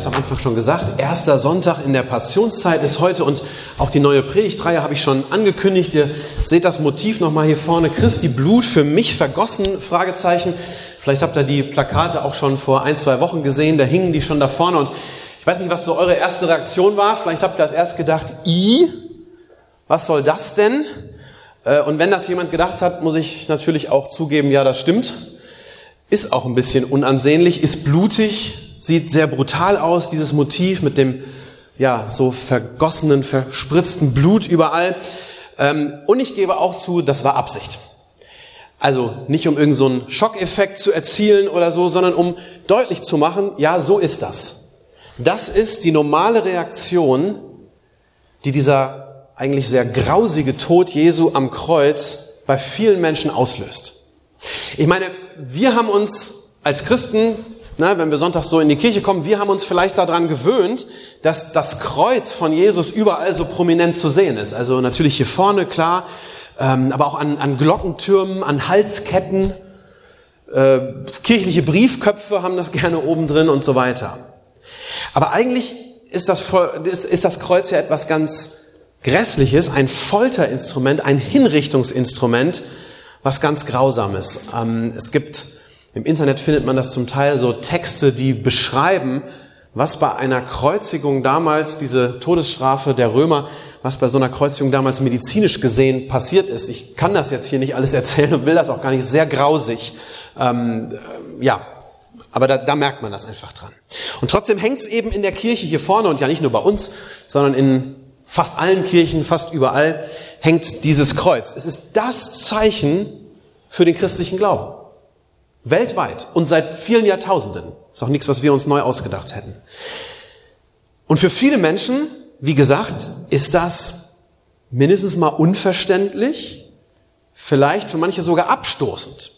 Habe es am Anfang schon gesagt. Erster Sonntag in der Passionszeit ist heute und auch die neue Predigtreihe habe ich schon angekündigt. Ihr seht das Motiv nochmal hier vorne. Christi Blut für mich vergossen? Fragezeichen. Vielleicht habt ihr die Plakate auch schon vor ein, zwei Wochen gesehen. Da hingen die schon da vorne und ich weiß nicht, was so eure erste Reaktion war. Vielleicht habt ihr als erst gedacht, i, was soll das denn? Äh, und wenn das jemand gedacht hat, muss ich natürlich auch zugeben, ja, das stimmt. Ist auch ein bisschen unansehnlich, ist blutig, sieht sehr brutal aus, dieses Motiv mit dem ja so vergossenen, verspritzten Blut überall. Ähm, und ich gebe auch zu, das war Absicht. Also nicht um irgendeinen so Schockeffekt zu erzielen oder so, sondern um deutlich zu machen, ja, so ist das. Das ist die normale Reaktion, die dieser eigentlich sehr grausige Tod Jesu am Kreuz bei vielen Menschen auslöst. Ich meine, wir haben uns als Christen na, wenn wir sonntags so in die Kirche kommen, wir haben uns vielleicht daran gewöhnt, dass das Kreuz von Jesus überall so prominent zu sehen ist. Also natürlich hier vorne, klar, ähm, aber auch an, an Glockentürmen, an Halsketten. Äh, kirchliche Briefköpfe haben das gerne oben drin und so weiter. Aber eigentlich ist das, ist, ist das Kreuz ja etwas ganz Grässliches, ein Folterinstrument, ein Hinrichtungsinstrument, was ganz grausam ist. Ähm, es gibt im Internet findet man das zum Teil so Texte, die beschreiben, was bei einer Kreuzigung damals, diese Todesstrafe der Römer, was bei so einer Kreuzigung damals medizinisch gesehen passiert ist. Ich kann das jetzt hier nicht alles erzählen und will das auch gar nicht, sehr grausig. Ähm, äh, ja, aber da, da merkt man das einfach dran. Und trotzdem hängt es eben in der Kirche hier vorne und ja nicht nur bei uns, sondern in fast allen Kirchen, fast überall, hängt dieses Kreuz. Es ist das Zeichen für den christlichen Glauben. Weltweit und seit vielen Jahrtausenden. Ist auch nichts, was wir uns neu ausgedacht hätten. Und für viele Menschen, wie gesagt, ist das mindestens mal unverständlich, vielleicht für manche sogar abstoßend.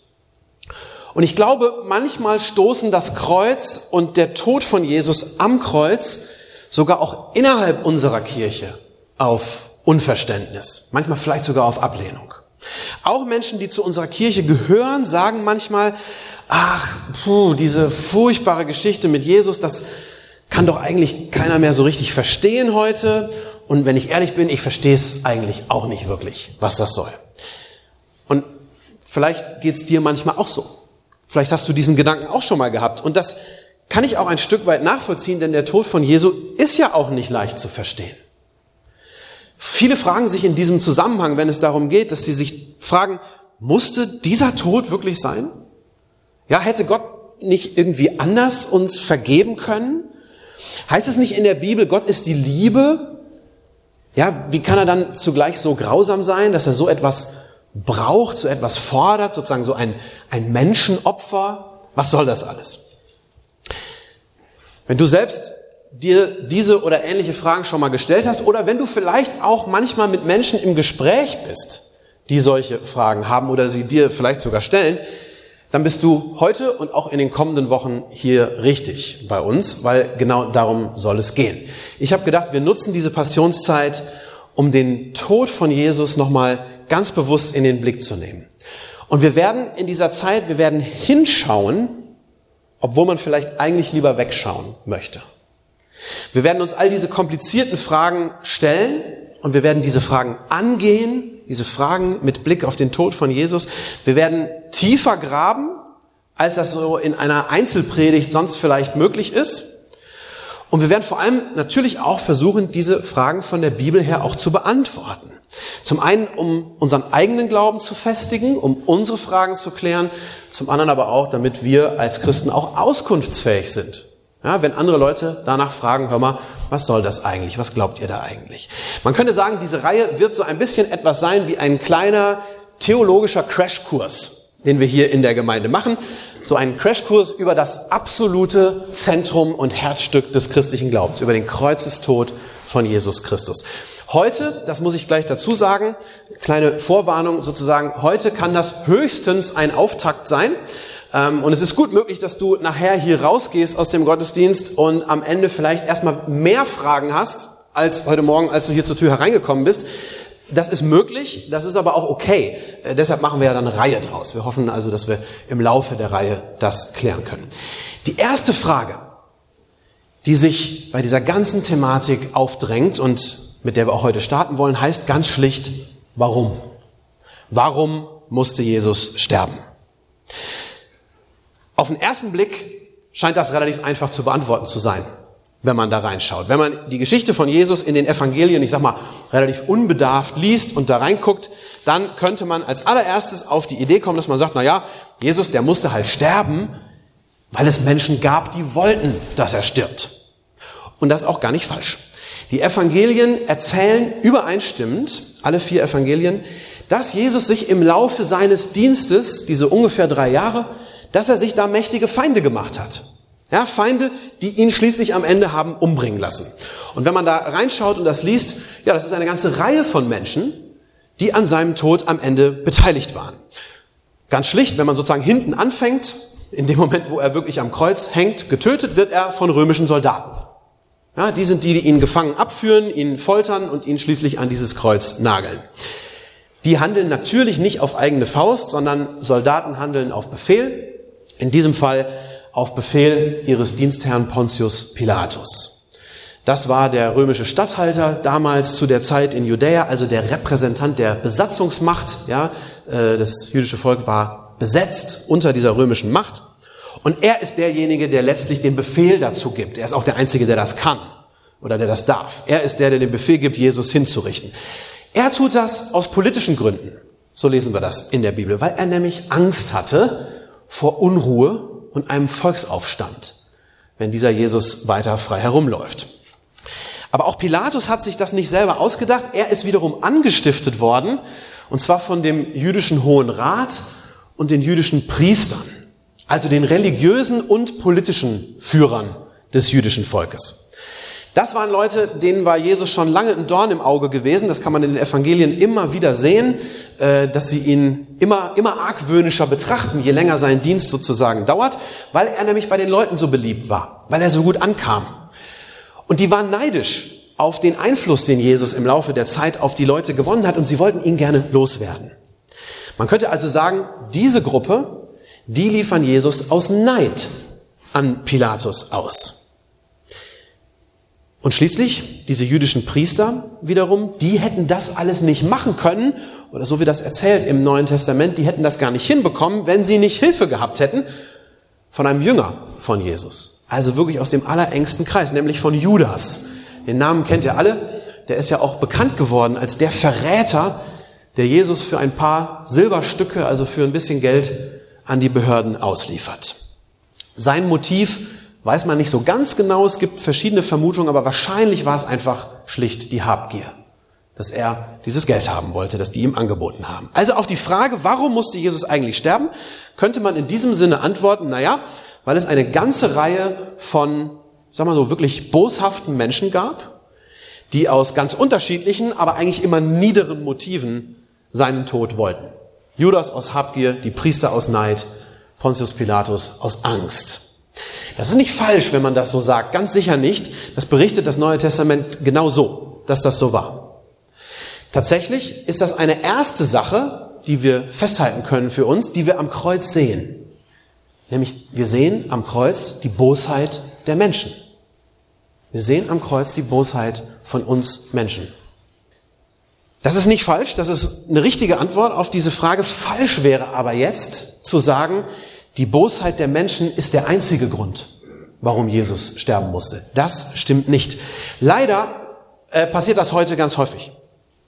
Und ich glaube, manchmal stoßen das Kreuz und der Tod von Jesus am Kreuz sogar auch innerhalb unserer Kirche auf Unverständnis, manchmal vielleicht sogar auf Ablehnung. Auch Menschen, die zu unserer Kirche gehören, sagen manchmal, ach, puh, diese furchtbare Geschichte mit Jesus, das kann doch eigentlich keiner mehr so richtig verstehen heute. Und wenn ich ehrlich bin, ich verstehe es eigentlich auch nicht wirklich, was das soll. Und vielleicht geht es dir manchmal auch so. Vielleicht hast du diesen Gedanken auch schon mal gehabt. Und das kann ich auch ein Stück weit nachvollziehen, denn der Tod von Jesu ist ja auch nicht leicht zu verstehen. Viele fragen sich in diesem Zusammenhang, wenn es darum geht, dass sie sich fragen, musste dieser Tod wirklich sein? Ja, hätte Gott nicht irgendwie anders uns vergeben können? Heißt es nicht in der Bibel, Gott ist die Liebe? Ja, wie kann er dann zugleich so grausam sein, dass er so etwas braucht, so etwas fordert, sozusagen so ein, ein Menschenopfer? Was soll das alles? Wenn du selbst dir diese oder ähnliche Fragen schon mal gestellt hast oder wenn du vielleicht auch manchmal mit Menschen im Gespräch bist, die solche Fragen haben oder sie dir vielleicht sogar stellen, dann bist du heute und auch in den kommenden Wochen hier richtig bei uns, weil genau darum soll es gehen. Ich habe gedacht, wir nutzen diese Passionszeit, um den Tod von Jesus nochmal ganz bewusst in den Blick zu nehmen. Und wir werden in dieser Zeit, wir werden hinschauen, obwohl man vielleicht eigentlich lieber wegschauen möchte. Wir werden uns all diese komplizierten Fragen stellen und wir werden diese Fragen angehen, diese Fragen mit Blick auf den Tod von Jesus. Wir werden tiefer graben, als das so in einer Einzelpredigt sonst vielleicht möglich ist. Und wir werden vor allem natürlich auch versuchen, diese Fragen von der Bibel her auch zu beantworten. Zum einen, um unseren eigenen Glauben zu festigen, um unsere Fragen zu klären, zum anderen aber auch, damit wir als Christen auch auskunftsfähig sind ja, wenn andere Leute danach fragen, hör mal, was soll das eigentlich? Was glaubt ihr da eigentlich? Man könnte sagen, diese Reihe wird so ein bisschen etwas sein wie ein kleiner theologischer Crashkurs. den wir hier in der Gemeinde machen. So einen Crashkurs über das absolute Zentrum und Herzstück des christlichen Glaubens, über den Kreuzestod von Jesus Christus. Heute, das muss ich gleich dazu sagen, kleine Vorwarnung sozusagen, heute kann das höchstens ein Auftakt sein. Ähm, und es ist gut möglich, dass du nachher hier rausgehst aus dem Gottesdienst und am Ende vielleicht erstmal mehr Fragen hast als heute Morgen, als du hier zur Tür hereingekommen bist. Das ist möglich, das ist aber auch okay. Äh, deshalb machen wir ja dann eine Reihe draus. Wir hoffen also, dass wir im Laufe der Reihe das klären können. Die erste Frage, die sich bei dieser ganzen Thematik aufdrängt und mit der wir auch heute starten wollen, heißt ganz schlicht, warum? Warum musste Jesus sterben? Auf den ersten Blick scheint das relativ einfach zu beantworten zu sein wenn man da reinschaut. Wenn man die Geschichte von Jesus in den Evangelien, ich sag mal, relativ unbedarft liest und da reinguckt, dann könnte man als allererstes auf die Idee kommen, dass man sagt, na ja, Jesus, der musste halt sterben, weil es Menschen gab, die wollten, dass er stirbt. Und das ist auch gar nicht falsch. Die Evangelien erzählen übereinstimmend, alle vier Evangelien, dass Jesus sich im Laufe seines Dienstes, diese ungefähr drei Jahre, dass er sich da mächtige Feinde gemacht hat. Ja, Feinde, die ihn schließlich am Ende haben umbringen lassen. Und wenn man da reinschaut und das liest, ja, das ist eine ganze Reihe von Menschen, die an seinem Tod am Ende beteiligt waren. Ganz schlicht, wenn man sozusagen hinten anfängt, in dem Moment, wo er wirklich am Kreuz hängt, getötet wird er von römischen Soldaten. Ja, die sind die, die ihn gefangen abführen, ihn foltern und ihn schließlich an dieses Kreuz nageln. Die handeln natürlich nicht auf eigene Faust, sondern Soldaten handeln auf Befehl. In diesem Fall auf Befehl ihres Dienstherrn Pontius Pilatus. Das war der römische Statthalter damals zu der Zeit in Judäa, also der Repräsentant der Besatzungsmacht. Ja, äh, das jüdische Volk war besetzt unter dieser römischen Macht. Und er ist derjenige, der letztlich den Befehl dazu gibt. Er ist auch der Einzige, der das kann oder der das darf. Er ist der, der den Befehl gibt, Jesus hinzurichten. Er tut das aus politischen Gründen. So lesen wir das in der Bibel, weil er nämlich Angst hatte vor Unruhe und einem Volksaufstand, wenn dieser Jesus weiter frei herumläuft. Aber auch Pilatus hat sich das nicht selber ausgedacht. Er ist wiederum angestiftet worden, und zwar von dem jüdischen Hohen Rat und den jüdischen Priestern, also den religiösen und politischen Führern des jüdischen Volkes. Das waren Leute, denen war Jesus schon lange ein Dorn im Auge gewesen. Das kann man in den Evangelien immer wieder sehen, dass sie ihn immer, immer argwöhnischer betrachten, je länger sein Dienst sozusagen dauert, weil er nämlich bei den Leuten so beliebt war, weil er so gut ankam. Und die waren neidisch auf den Einfluss, den Jesus im Laufe der Zeit auf die Leute gewonnen hat und sie wollten ihn gerne loswerden. Man könnte also sagen, diese Gruppe, die liefern Jesus aus Neid an Pilatus aus. Und schließlich, diese jüdischen Priester wiederum, die hätten das alles nicht machen können, oder so wie das erzählt im Neuen Testament, die hätten das gar nicht hinbekommen, wenn sie nicht Hilfe gehabt hätten von einem Jünger von Jesus. Also wirklich aus dem allerengsten Kreis, nämlich von Judas. Den Namen kennt ihr alle. Der ist ja auch bekannt geworden als der Verräter, der Jesus für ein paar Silberstücke, also für ein bisschen Geld, an die Behörden ausliefert. Sein Motiv Weiß man nicht so ganz genau, es gibt verschiedene Vermutungen, aber wahrscheinlich war es einfach schlicht die Habgier, dass er dieses Geld haben wollte, das die ihm angeboten haben. Also auf die Frage, warum musste Jesus eigentlich sterben, könnte man in diesem Sinne antworten, naja, weil es eine ganze Reihe von, sagen wir so, wirklich boshaften Menschen gab, die aus ganz unterschiedlichen, aber eigentlich immer niederen Motiven seinen Tod wollten. Judas aus Habgier, die Priester aus Neid, Pontius Pilatus aus Angst. Das ist nicht falsch, wenn man das so sagt, ganz sicher nicht. Das berichtet das Neue Testament genau so, dass das so war. Tatsächlich ist das eine erste Sache, die wir festhalten können für uns, die wir am Kreuz sehen. Nämlich wir sehen am Kreuz die Bosheit der Menschen. Wir sehen am Kreuz die Bosheit von uns Menschen. Das ist nicht falsch, das ist eine richtige Antwort auf diese Frage. Falsch wäre aber jetzt zu sagen, die Bosheit der Menschen ist der einzige Grund, warum Jesus sterben musste. Das stimmt nicht. Leider äh, passiert das heute ganz häufig,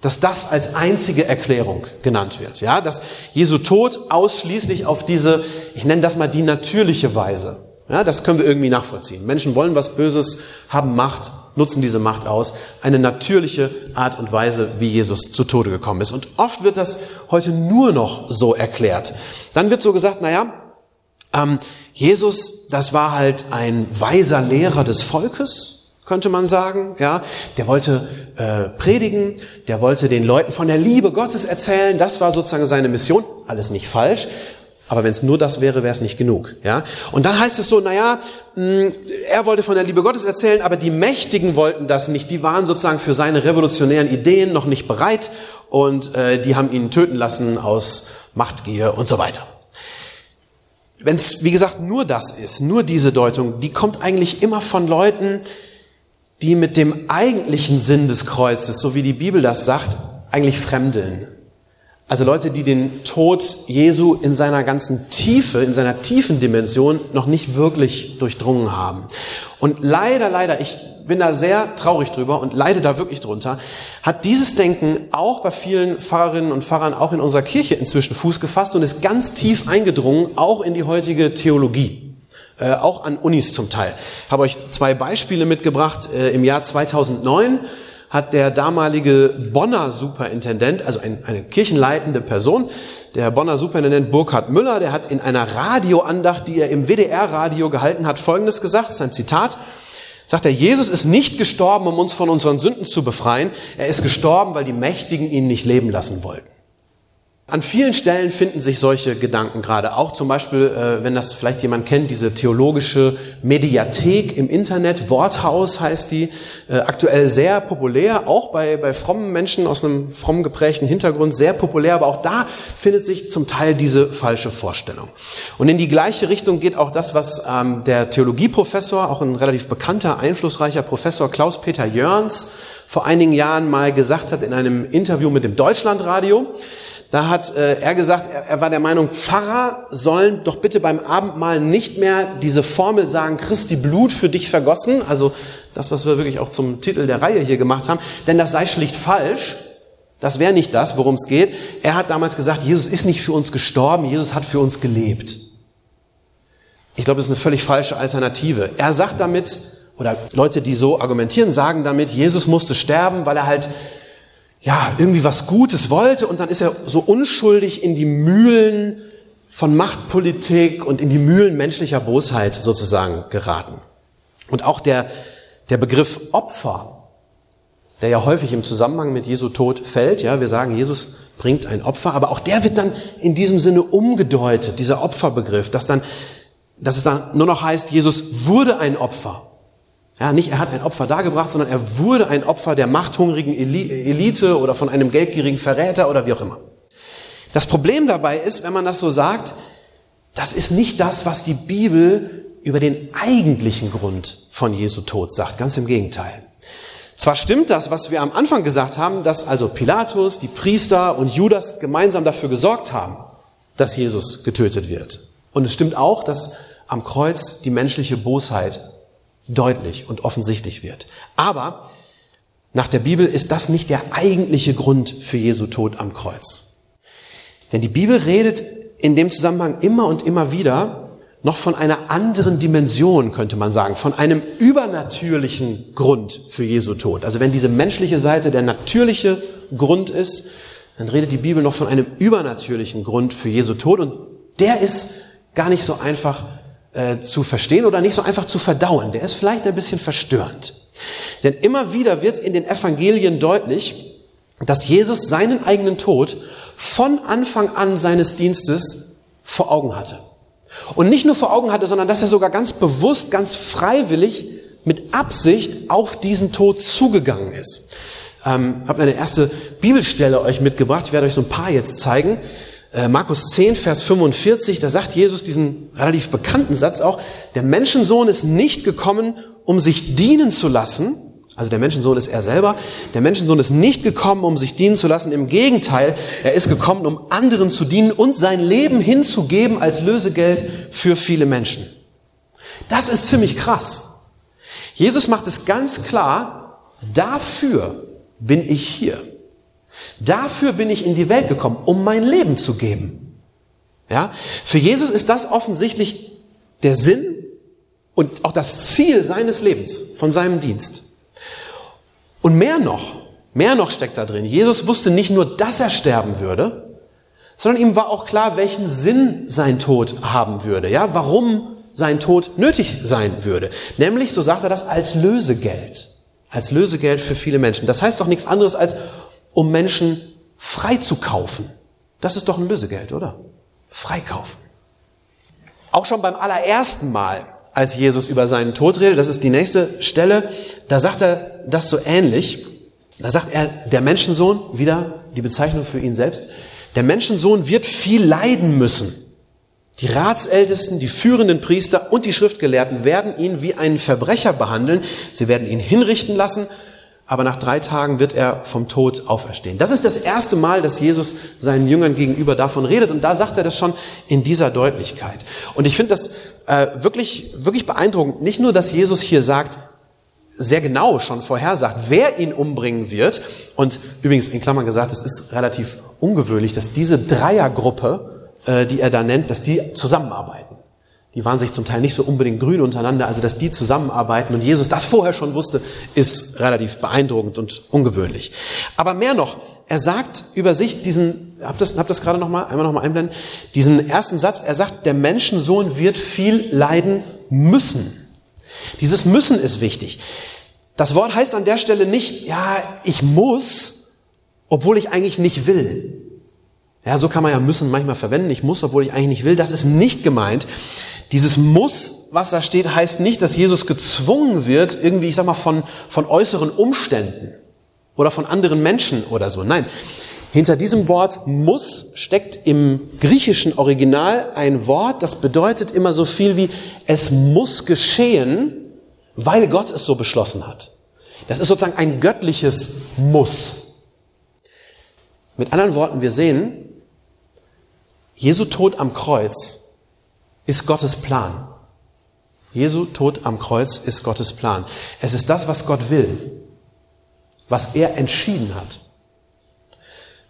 dass das als einzige Erklärung genannt wird. Ja, dass Jesu Tod ausschließlich auf diese, ich nenne das mal die natürliche Weise Ja, das können wir irgendwie nachvollziehen. Menschen wollen was Böses, haben Macht, nutzen diese Macht aus. Eine natürliche Art und Weise, wie Jesus zu Tode gekommen ist. Und oft wird das heute nur noch so erklärt. Dann wird so gesagt, naja, ähm, Jesus, das war halt ein weiser Lehrer des Volkes, könnte man sagen. Ja, der wollte äh, predigen, der wollte den Leuten von der Liebe Gottes erzählen. Das war sozusagen seine Mission. Alles nicht falsch. Aber wenn es nur das wäre, wäre es nicht genug. Ja? Und dann heißt es so, naja, mm, er wollte von der Liebe Gottes erzählen, aber die Mächtigen wollten das nicht. Die waren sozusagen für seine revolutionären Ideen noch nicht bereit und äh, die haben ihn töten lassen aus Machtgier und so weiter. Wenn es, wie gesagt, nur das ist, nur diese Deutung, die kommt eigentlich immer von Leuten, die mit dem eigentlichen Sinn des Kreuzes, so wie die Bibel das sagt, eigentlich fremdeln. Also Leute, die den Tod Jesu in seiner ganzen Tiefe, in seiner tiefen Dimension noch nicht wirklich durchdrungen haben. Und leider, leider, ich bin da sehr traurig drüber und leide da wirklich drunter, hat dieses Denken auch bei vielen Pfarrerinnen und Pfarrern, auch in unserer Kirche inzwischen Fuß gefasst und ist ganz tief eingedrungen, auch in die heutige Theologie. Äh, auch an Unis zum Teil. Ich habe euch zwei Beispiele mitgebracht. Äh, Im Jahr 2009 hat der damalige Bonner Superintendent, also ein, eine kirchenleitende Person, der Bonner Superintendent Burkhard Müller, der hat in einer Radioandacht, die er im WDR-Radio gehalten hat, Folgendes gesagt, sein Zitat, sagt er, Jesus ist nicht gestorben, um uns von unseren Sünden zu befreien, er ist gestorben, weil die Mächtigen ihn nicht leben lassen wollten. An vielen Stellen finden sich solche Gedanken gerade. Auch zum Beispiel, äh, wenn das vielleicht jemand kennt, diese theologische Mediathek im Internet, Worthaus heißt die, äh, aktuell sehr populär, auch bei, bei frommen Menschen aus einem fromm geprägten Hintergrund sehr populär, aber auch da findet sich zum Teil diese falsche Vorstellung. Und in die gleiche Richtung geht auch das, was ähm, der Theologieprofessor, auch ein relativ bekannter, einflussreicher Professor Klaus-Peter Jörns vor einigen Jahren mal gesagt hat in einem Interview mit dem Deutschlandradio. Da hat äh, er gesagt, er, er war der Meinung, Pfarrer sollen doch bitte beim Abendmahl nicht mehr diese Formel sagen, Christi Blut für dich vergossen, also das, was wir wirklich auch zum Titel der Reihe hier gemacht haben, denn das sei schlicht falsch. Das wäre nicht das, worum es geht. Er hat damals gesagt, Jesus ist nicht für uns gestorben, Jesus hat für uns gelebt. Ich glaube, das ist eine völlig falsche Alternative. Er sagt damit, oder Leute, die so argumentieren, sagen damit, Jesus musste sterben, weil er halt ja, irgendwie was Gutes wollte und dann ist er so unschuldig in die Mühlen von Machtpolitik und in die Mühlen menschlicher Bosheit sozusagen geraten. Und auch der, der Begriff Opfer, der ja häufig im Zusammenhang mit Jesu Tod fällt, ja, wir sagen, Jesus bringt ein Opfer, aber auch der wird dann in diesem Sinne umgedeutet, dieser Opferbegriff, dass dann, dass es dann nur noch heißt, Jesus wurde ein Opfer. Ja, nicht er hat ein Opfer dargebracht, sondern er wurde ein Opfer der machthungrigen Elite oder von einem geldgierigen Verräter oder wie auch immer. Das Problem dabei ist, wenn man das so sagt, das ist nicht das, was die Bibel über den eigentlichen Grund von Jesu Tod sagt. Ganz im Gegenteil. Zwar stimmt das, was wir am Anfang gesagt haben, dass also Pilatus, die Priester und Judas gemeinsam dafür gesorgt haben, dass Jesus getötet wird. Und es stimmt auch, dass am Kreuz die menschliche Bosheit deutlich und offensichtlich wird. Aber nach der Bibel ist das nicht der eigentliche Grund für Jesu Tod am Kreuz. Denn die Bibel redet in dem Zusammenhang immer und immer wieder noch von einer anderen Dimension, könnte man sagen, von einem übernatürlichen Grund für Jesu Tod. Also wenn diese menschliche Seite der natürliche Grund ist, dann redet die Bibel noch von einem übernatürlichen Grund für Jesu Tod und der ist gar nicht so einfach äh, zu verstehen oder nicht so einfach zu verdauen. Der ist vielleicht ein bisschen verstörend. Denn immer wieder wird in den Evangelien deutlich, dass Jesus seinen eigenen Tod von Anfang an seines Dienstes vor Augen hatte. Und nicht nur vor Augen hatte, sondern dass er sogar ganz bewusst, ganz freiwillig, mit Absicht auf diesen Tod zugegangen ist. Ähm, habe eine erste Bibelstelle euch mitgebracht. Ich werde euch so ein paar jetzt zeigen. Äh, Markus 10, Vers 45, da sagt Jesus diesen relativ bekannten Satz auch, der Menschensohn ist nicht gekommen, um sich dienen zu lassen, also der Menschensohn ist er selber, der Menschensohn ist nicht gekommen, um sich dienen zu lassen, im Gegenteil, er ist gekommen, um anderen zu dienen und sein Leben hinzugeben als Lösegeld für viele Menschen. Das ist ziemlich krass. Jesus macht es ganz klar, dafür bin ich hier. Dafür bin ich in die Welt gekommen, um mein Leben zu geben. Ja? Für Jesus ist das offensichtlich der Sinn und auch das Ziel seines Lebens, von seinem Dienst. Und mehr noch, mehr noch steckt da drin. Jesus wusste nicht nur, dass er sterben würde, sondern ihm war auch klar, welchen Sinn sein Tod haben würde. Ja, warum sein Tod nötig sein würde. Nämlich, so sagt er das, als Lösegeld. Als Lösegeld für viele Menschen. Das heißt doch nichts anderes als, um Menschen freizukaufen. Das ist doch ein Lösegeld, oder? Freikaufen. Auch schon beim allerersten Mal, als Jesus über seinen Tod redet, das ist die nächste Stelle, da sagt er das so ähnlich. Da sagt er, der Menschensohn, wieder die Bezeichnung für ihn selbst, der Menschensohn wird viel leiden müssen. Die Ratsältesten, die führenden Priester und die Schriftgelehrten werden ihn wie einen Verbrecher behandeln. Sie werden ihn hinrichten lassen, aber nach drei Tagen wird er vom Tod auferstehen. Das ist das erste Mal, dass Jesus seinen Jüngern gegenüber davon redet und da sagt er das schon in dieser Deutlichkeit. Und ich finde das äh, wirklich, wirklich beeindruckend. Nicht nur, dass Jesus hier sagt, sehr genau schon vorhersagt, wer ihn umbringen wird. Und übrigens in Klammern gesagt, es ist relativ ungewöhnlich, dass diese Dreiergruppe, äh, die er da nennt, dass die zusammenarbeiten. Die waren sich zum Teil nicht so unbedingt grün untereinander, also dass die zusammenarbeiten und Jesus das vorher schon wusste, ist relativ beeindruckend und ungewöhnlich. Aber mehr noch, er sagt über sich diesen, habt das, habt das gerade noch mal, einmal noch mal einblenden, diesen ersten Satz, er sagt, der Menschensohn wird viel leiden müssen. Dieses müssen ist wichtig. Das Wort heißt an der Stelle nicht, ja, ich muss, obwohl ich eigentlich nicht will. Ja, so kann man ja müssen manchmal verwenden. Ich muss, obwohl ich eigentlich nicht will. Das ist nicht gemeint. Dieses muss, was da steht, heißt nicht, dass Jesus gezwungen wird, irgendwie, ich sag mal, von, von äußeren Umständen oder von anderen Menschen oder so. Nein. Hinter diesem Wort muss steckt im griechischen Original ein Wort, das bedeutet immer so viel wie es muss geschehen, weil Gott es so beschlossen hat. Das ist sozusagen ein göttliches Muss. Mit anderen Worten, wir sehen, Jesu Tod am Kreuz ist Gottes Plan. Jesu Tod am Kreuz ist Gottes Plan. Es ist das, was Gott will, was er entschieden hat.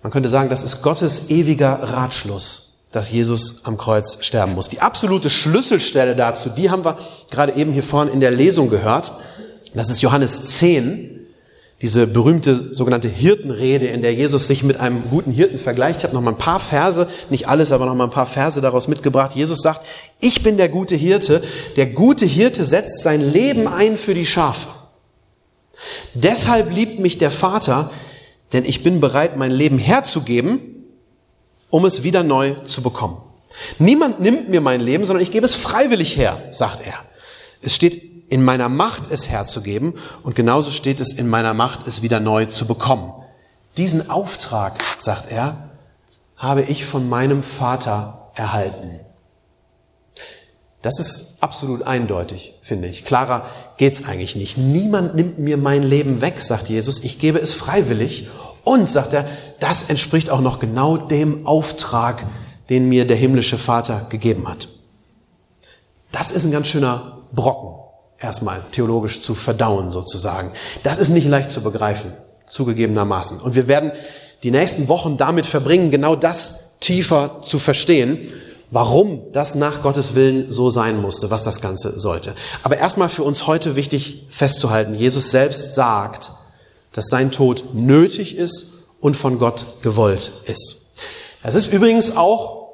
Man könnte sagen, das ist Gottes ewiger Ratschluss, dass Jesus am Kreuz sterben muss. Die absolute Schlüsselstelle dazu, die haben wir gerade eben hier vorne in der Lesung gehört. Das ist Johannes 10, diese berühmte sogenannte Hirtenrede, in der Jesus sich mit einem guten Hirten vergleicht. Ich habe noch mal ein paar Verse, nicht alles, aber noch mal ein paar Verse daraus mitgebracht. Jesus sagt, ich bin der gute Hirte. Der gute Hirte setzt sein Leben ein für die Schafe. Deshalb liebt mich der Vater, denn ich bin bereit, mein Leben herzugeben, um es wieder neu zu bekommen. Niemand nimmt mir mein Leben, sondern ich gebe es freiwillig her, sagt er. Es steht in meiner Macht, es herzugeben und genauso steht es in meiner Macht, es wieder neu zu bekommen. Diesen Auftrag, sagt er, habe ich von meinem Vater erhalten. Das ist absolut eindeutig, finde ich. Klarer geht's eigentlich nicht. Niemand nimmt mir mein Leben weg, sagt Jesus. Ich gebe es freiwillig. Und, sagt er, das entspricht auch noch genau dem Auftrag, den mir der himmlische Vater gegeben hat. Das ist ein ganz schöner Brocken, erstmal theologisch zu verdauen sozusagen. Das ist nicht leicht zu begreifen, zugegebenermaßen. Und wir werden die nächsten Wochen damit verbringen, genau das tiefer zu verstehen warum das nach Gottes Willen so sein musste, was das Ganze sollte. Aber erstmal für uns heute wichtig festzuhalten, Jesus selbst sagt, dass sein Tod nötig ist und von Gott gewollt ist. Das ist übrigens auch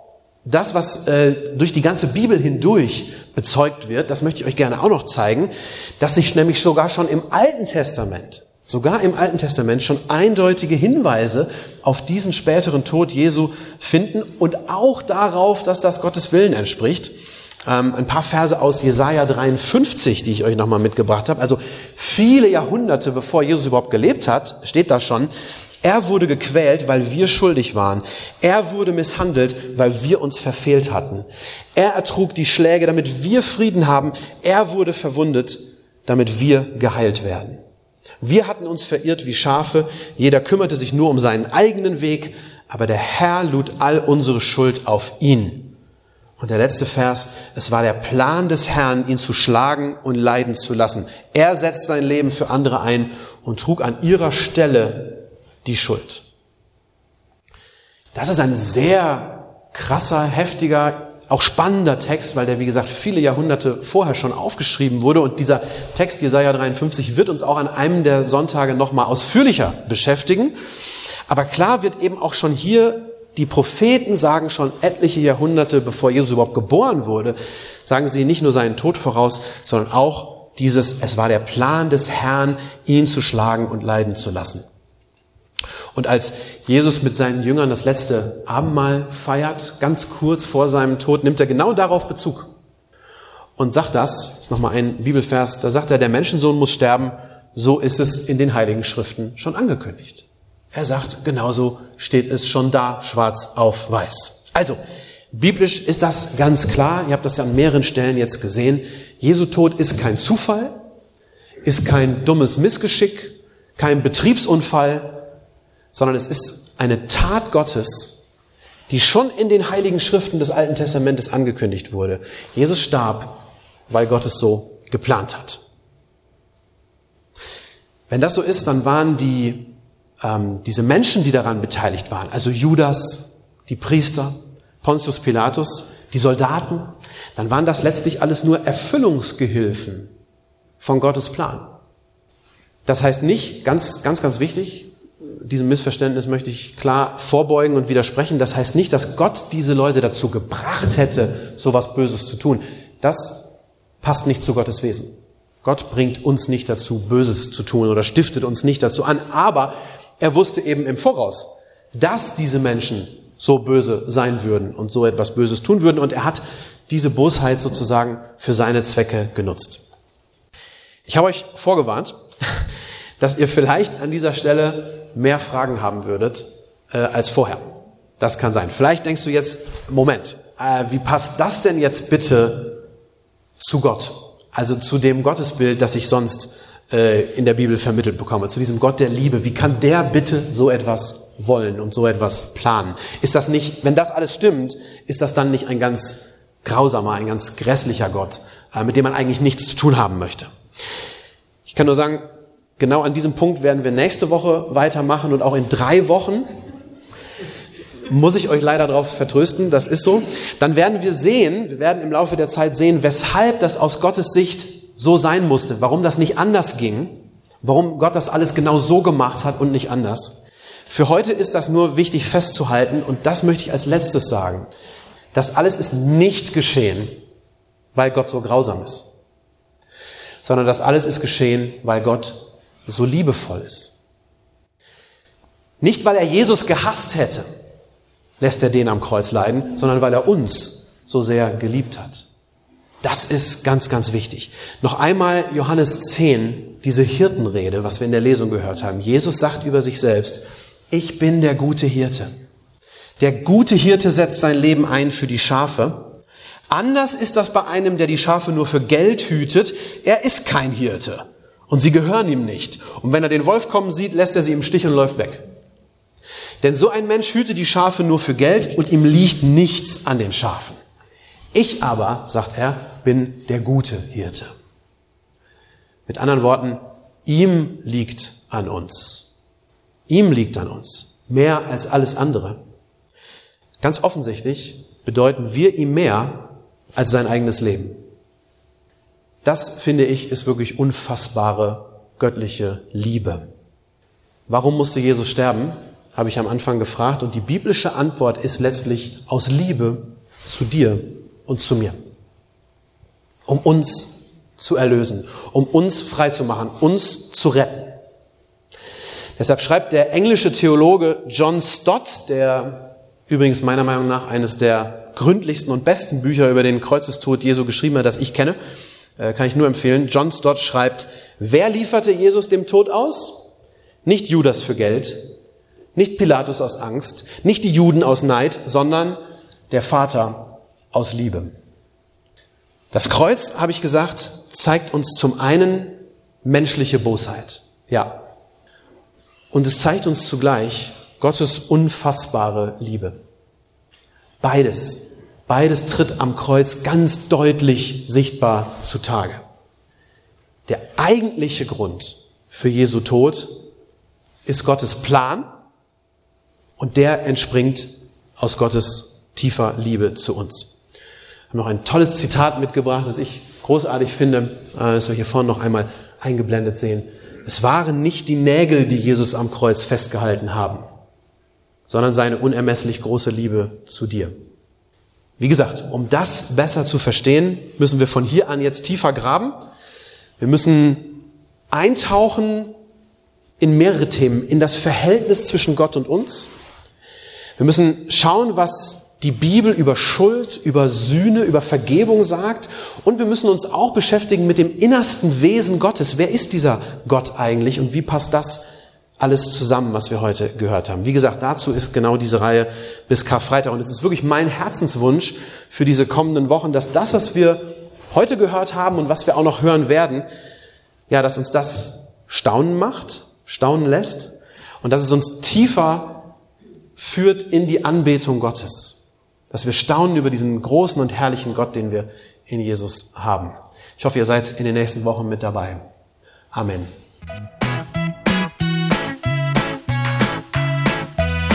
das, was äh, durch die ganze Bibel hindurch bezeugt wird, das möchte ich euch gerne auch noch zeigen, dass sich nämlich sogar schon im Alten Testament sogar im Alten Testament schon eindeutige Hinweise auf diesen späteren Tod Jesu finden und auch darauf, dass das Gottes Willen entspricht. Ähm, ein paar Verse aus Jesaja 53, die ich euch nochmal mitgebracht habe. Also viele Jahrhunderte bevor Jesus überhaupt gelebt hat, steht da schon, er wurde gequält, weil wir schuldig waren. Er wurde misshandelt, weil wir uns verfehlt hatten. Er ertrug die Schläge, damit wir Frieden haben. Er wurde verwundet, damit wir geheilt werden. Wir hatten uns verirrt wie Schafe, jeder kümmerte sich nur um seinen eigenen Weg, aber der Herr lud all unsere Schuld auf ihn. Und der letzte Vers, es war der Plan des Herrn, ihn zu schlagen und leiden zu lassen. Er setzt sein Leben für andere ein und trug an ihrer Stelle die Schuld. Das ist ein sehr krasser, heftiger, auch spannender Text, weil der, wie gesagt, viele Jahrhunderte vorher schon aufgeschrieben wurde. Und dieser Text, Jesaja 53, wird uns auch an einem der Sonntage nochmal ausführlicher beschäftigen. Aber klar wird eben auch schon hier, die Propheten sagen schon etliche Jahrhunderte, bevor Jesus überhaupt geboren wurde, sagen sie nicht nur seinen Tod voraus, sondern auch dieses, es war der Plan des Herrn, ihn zu schlagen und leiden zu lassen. Und als Jesus mit seinen Jüngern das letzte Abendmahl feiert, ganz kurz vor seinem Tod, nimmt er genau darauf Bezug und sagt das, ist nochmal ein Bibelvers, da sagt er, der Menschensohn muss sterben, so ist es in den Heiligen Schriften schon angekündigt. Er sagt, genauso steht es schon da, schwarz auf weiß. Also, biblisch ist das ganz klar, ihr habt das ja an mehreren Stellen jetzt gesehen, Jesu Tod ist kein Zufall, ist kein dummes Missgeschick, kein Betriebsunfall, sondern es ist eine Tat Gottes, die schon in den heiligen Schriften des Alten Testamentes angekündigt wurde. Jesus starb, weil Gott es so geplant hat. Wenn das so ist, dann waren die, ähm, diese Menschen, die daran beteiligt waren, also Judas, die Priester, Pontius Pilatus, die Soldaten, dann waren das letztlich alles nur Erfüllungsgehilfen von Gottes Plan. Das heißt nicht, ganz, ganz, ganz wichtig, diesem Missverständnis möchte ich klar vorbeugen und widersprechen. Das heißt nicht, dass Gott diese Leute dazu gebracht hätte, so was Böses zu tun. Das passt nicht zu Gottes Wesen. Gott bringt uns nicht dazu, Böses zu tun oder stiftet uns nicht dazu an. Aber er wusste eben im Voraus, dass diese Menschen so böse sein würden und so etwas Böses tun würden. Und er hat diese Bosheit sozusagen für seine Zwecke genutzt. Ich habe euch vorgewarnt, dass ihr vielleicht an dieser Stelle mehr Fragen haben würdet äh, als vorher. Das kann sein. Vielleicht denkst du jetzt, Moment, äh, wie passt das denn jetzt bitte zu Gott? Also zu dem Gottesbild, das ich sonst äh, in der Bibel vermittelt bekomme, zu diesem Gott der Liebe. Wie kann der bitte so etwas wollen und so etwas planen? Ist das nicht, wenn das alles stimmt, ist das dann nicht ein ganz grausamer, ein ganz grässlicher Gott, äh, mit dem man eigentlich nichts zu tun haben möchte? Ich kann nur sagen, Genau an diesem Punkt werden wir nächste Woche weitermachen und auch in drei Wochen muss ich euch leider darauf vertrösten, das ist so. Dann werden wir sehen, wir werden im Laufe der Zeit sehen, weshalb das aus Gottes Sicht so sein musste, warum das nicht anders ging, warum Gott das alles genau so gemacht hat und nicht anders. Für heute ist das nur wichtig festzuhalten und das möchte ich als letztes sagen. Das alles ist nicht geschehen, weil Gott so grausam ist, sondern das alles ist geschehen, weil Gott so liebevoll ist. Nicht, weil er Jesus gehasst hätte, lässt er den am Kreuz leiden, sondern weil er uns so sehr geliebt hat. Das ist ganz, ganz wichtig. Noch einmal Johannes 10, diese Hirtenrede, was wir in der Lesung gehört haben. Jesus sagt über sich selbst, ich bin der gute Hirte. Der gute Hirte setzt sein Leben ein für die Schafe. Anders ist das bei einem, der die Schafe nur für Geld hütet. Er ist kein Hirte. Und sie gehören ihm nicht. Und wenn er den Wolf kommen sieht, lässt er sie im Stich und läuft weg. Denn so ein Mensch hüte die Schafe nur für Geld und ihm liegt nichts an den Schafen. Ich aber, sagt er, bin der gute Hirte. Mit anderen Worten, ihm liegt an uns. Ihm liegt an uns. Mehr als alles andere. Ganz offensichtlich bedeuten wir ihm mehr als sein eigenes Leben. Das, finde ich, ist wirklich unfassbare göttliche Liebe. Warum musste Jesus sterben? Habe ich am Anfang gefragt. Und die biblische Antwort ist letztlich aus Liebe zu dir und zu mir. Um uns zu erlösen, um uns frei zu machen, uns zu retten. Deshalb schreibt der englische Theologe John Stott, der übrigens meiner Meinung nach eines der gründlichsten und besten Bücher über den Kreuzestod Jesu geschrieben hat, das ich kenne, kann ich nur empfehlen. John Stott schreibt, wer lieferte Jesus dem Tod aus? Nicht Judas für Geld, nicht Pilatus aus Angst, nicht die Juden aus Neid, sondern der Vater aus Liebe. Das Kreuz, habe ich gesagt, zeigt uns zum einen menschliche Bosheit. Ja. Und es zeigt uns zugleich Gottes unfassbare Liebe. Beides Beides tritt am Kreuz ganz deutlich sichtbar zutage. Der eigentliche Grund für Jesu Tod ist Gottes Plan und der entspringt aus Gottes tiefer Liebe zu uns. haben noch ein tolles Zitat mitgebracht, das ich großartig finde, äh, das wir hier vorne noch einmal eingeblendet sehen. Es waren nicht die Nägel, die Jesus am Kreuz festgehalten haben, sondern seine unermesslich große Liebe zu dir. Wie gesagt, um das besser zu verstehen, müssen wir von hier an jetzt tiefer graben. Wir müssen eintauchen in mehrere Themen, in das Verhältnis zwischen Gott und uns. Wir müssen schauen, was die Bibel über Schuld, über Sühne, über Vergebung sagt. Und wir müssen uns auch beschäftigen mit dem innersten Wesen Gottes. Wer ist dieser Gott eigentlich und wie passt das alles zusammen, was wir heute gehört haben? Wie gesagt, dazu ist genau diese Reihe bis Karfreitag. Und es ist wirklich mein Herzenswunsch für diese kommenden Wochen, dass das, was wir heute gehört haben und was wir auch noch hören werden, ja, dass uns das staunen macht, staunen lässt und dass es uns tiefer führt in die Anbetung Gottes. Dass wir staunen über diesen großen und herrlichen Gott, den wir in Jesus haben. Ich hoffe, ihr seid in den nächsten Wochen mit dabei. Amen.